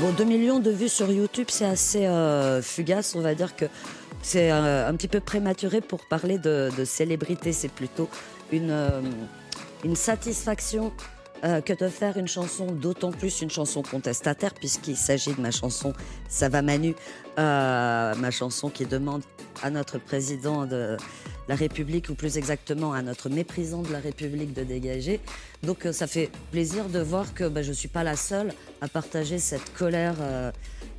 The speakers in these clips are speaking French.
Bon, 2 millions de vues sur YouTube, c'est assez euh, fugace. On va dire que c'est euh, un petit peu prématuré pour parler de, célébrité. C'est plutôt une, euh, une satisfaction euh, que de faire une chanson, d'autant plus une chanson contestataire, puisqu'il s'agit de ma chanson Ça va Manu, euh, ma chanson qui demande à notre président de la République, ou plus exactement à notre méprisant de la République de dégager. Donc euh, ça fait plaisir de voir que bah, je ne suis pas la seule à partager cette colère euh,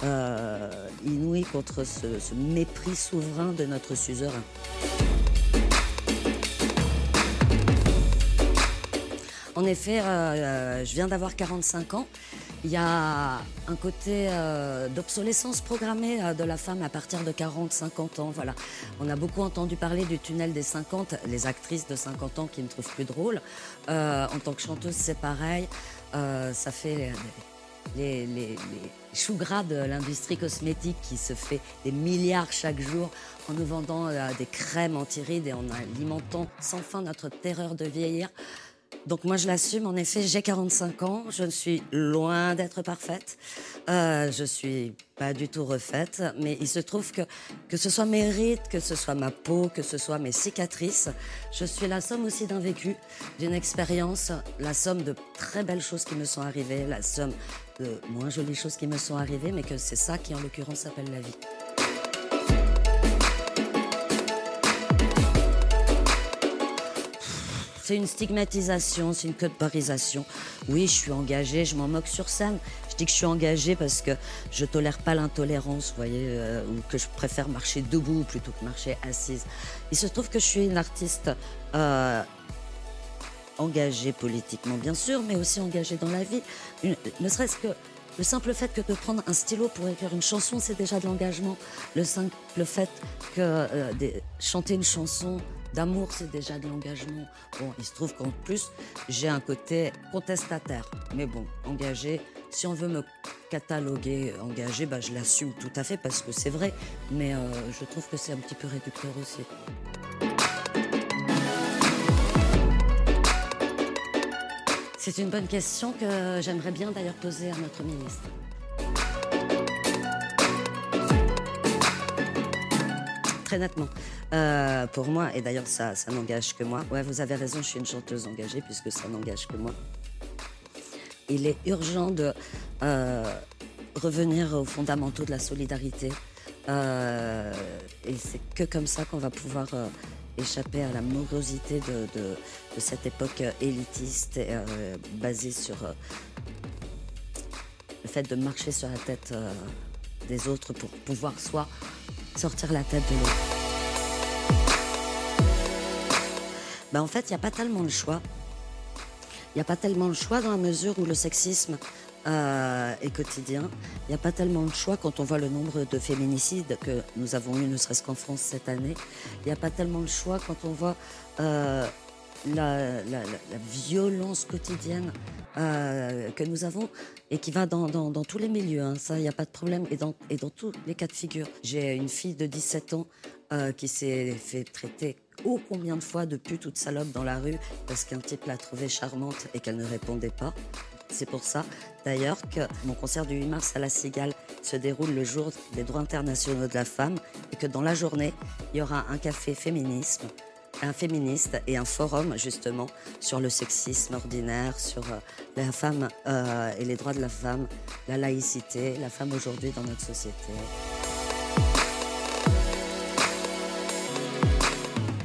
euh, inouïe contre ce, ce mépris souverain de notre suzerain. En effet, euh, euh, je viens d'avoir 45 ans. Il y a un côté euh, d'obsolescence programmée euh, de la femme à partir de 40-50 ans. Voilà. On a beaucoup entendu parler du tunnel des 50, les actrices de 50 ans qui ne trouvent plus drôle. Euh, en tant que chanteuse, c'est pareil. Ça fait les, les, les choux gras de l'industrie cosmétique qui se fait des milliards chaque jour en nous vendant des crèmes anti-rides et en alimentant sans fin notre terreur de vieillir. Donc moi je l'assume, en effet j'ai 45 ans, je ne suis loin d'être parfaite, euh, je suis pas du tout refaite, mais il se trouve que que ce soit mes rides, que ce soit ma peau, que ce soit mes cicatrices, je suis la somme aussi d'un vécu, d'une expérience, la somme de très belles choses qui me sont arrivées, la somme de moins jolies choses qui me sont arrivées, mais que c'est ça qui en l'occurrence s'appelle la vie. C'est une stigmatisation, c'est une codebarisation. Oui, je suis engagée, je m'en moque sur scène. Je dis que je suis engagée parce que je tolère pas l'intolérance, voyez, euh, ou que je préfère marcher debout plutôt que marcher assise. Il se trouve que je suis une artiste euh, engagée politiquement, bien sûr, mais aussi engagée dans la vie. Ne serait-ce que le simple fait que de prendre un stylo pour écrire une chanson, c'est déjà de l'engagement. Le simple fait que euh, chanter une chanson d'amour, c'est déjà de l'engagement. Bon, il se trouve qu'en plus, j'ai un côté contestataire. Mais bon, engagé, si on veut me cataloguer engagé, bah, je l'assume tout à fait parce que c'est vrai. Mais euh, je trouve que c'est un petit peu réducteur aussi. C'est une bonne question que j'aimerais bien d'ailleurs poser à notre ministre. Très nettement. Euh, pour moi, et d'ailleurs ça, n'engage que moi, ouais, vous avez raison, je suis une chanteuse engagée puisque ça n'engage que moi. Il est urgent de euh, revenir aux fondamentaux de la solidarité. Euh, et c'est que comme ça qu'on va pouvoir échapper à la morosité de, cette époque élitiste et, basée sur le fait de marcher sur la tête des autres pour pouvoir soit sortir la tête de l'autre. Ben, en fait, il n'y a pas tellement le choix. Il n'y a pas tellement le choix dans la mesure où le sexisme euh, est quotidien. Il n'y a pas tellement le choix quand on voit le nombre de féminicides que nous avons eu, ne serait-ce qu'en France cette année. Il n'y a pas tellement le choix quand on voit euh, la, violence quotidienne euh, que nous avons et qui va dans, tous les milieux. hein. Ça, il n'y a pas de problème. Et dans, tous les cas de figure. J'ai une fille de 17 ans qui s'est fait traiter ô combien de fois de pute ou de salope dans la rue parce qu'un type l'a trouvée charmante et qu'elle ne répondait pas. C'est pour ça, d'ailleurs, que mon concert du 8 mars à la Cigale se déroule le jour des droits internationaux de la femme et que dans la journée, il y aura un café féminisme, un féministe et un forum, justement, sur le sexisme ordinaire, sur euh, la femme euh, et les droits de la femme, la laïcité, la femme aujourd'hui dans notre société.